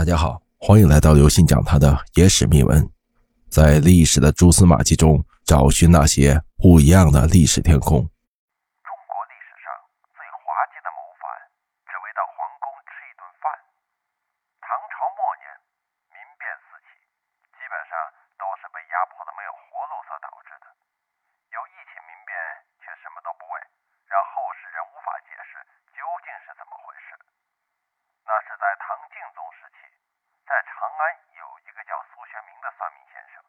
大家好，欢迎来到刘信讲他的野史秘闻，在历史的蛛丝马迹中找寻那些不一样的历史天空。中国历史上最滑稽的谋反，只为到皇宫吃一顿饭。唐朝末年，民变四起，基本上都是被压迫的没有活路所导致的。有一起民变却什么都不为，让后世人无法解释究竟是怎么回事。那是在唐敬宗时期，在长安有一个叫苏学明的算命先生，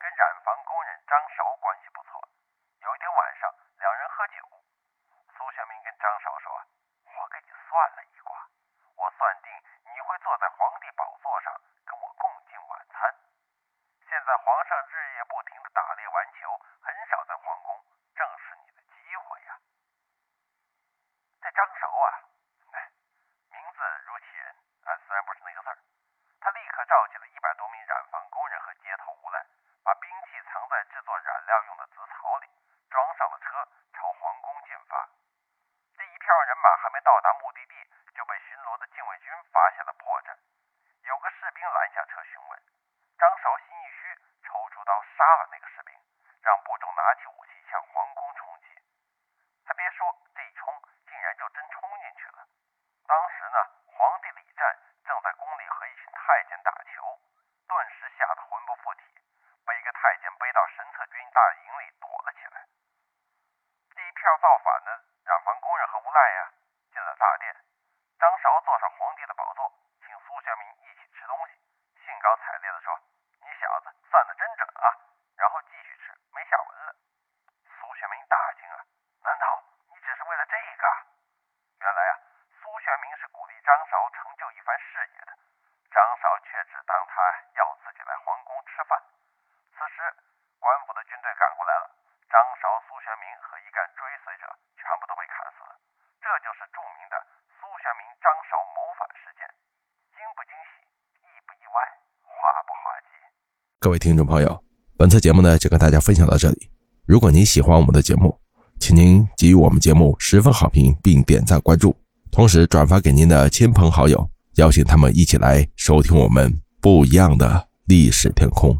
跟染房工人张韶关系不错。有一天晚上，两人喝酒，苏学明跟张韶说：“我给你算了一卦，我算定你会坐在皇帝宝座上跟我共进晚餐。现在皇上日夜不停的打猎玩球，很少在皇宫，正是你的机会呀。”这张韶啊，哎，名字如其人啊，虽然不是那个字儿，他立刻召集了一百多名染坊工人和街头无赖，把兵器藏在制作染料用的紫草里，装上了车，朝皇宫进发。这一票人马还没到达目的地，就被巡逻的禁卫军发现了破绽。有个士兵拦下车询问，张韶心一虚，抽出刀杀了那个士兵，让部众拿起武器向皇宫冲击。还别说，这一冲竟然就真冲进去了。当时呢，皇帝李湛正在宫里和一群太监打球，顿时吓得魂不附体，被一个太监背到神策军大营里躲了起来。要造反的染坊工人和无赖呀，进了大殿，张韶坐上皇帝的宝座，请苏学明一起吃东西，兴高采烈地说：“你小子算得真准啊！”然后继续吃，没下文了。苏学明大惊啊，难道你只是为了这个？原来啊，苏学明是鼓励张韶成就一番事业的，张韶却只当他要自己来皇宫吃饭。此时，官府的军队赶过来了，张韶、苏学明和一干追随者全部都被砍死这就是著名的苏学明、张韶谋反事件。惊不惊喜，意不意外，滑不滑稽？各位听众朋友，本次节目呢就跟大家分享到这里。如果您喜欢我们的节目，请您给予我们节目十分好评，并点赞关注，同时转发给您的亲朋好友，邀请他们一起来收听我们不一样的历史天空。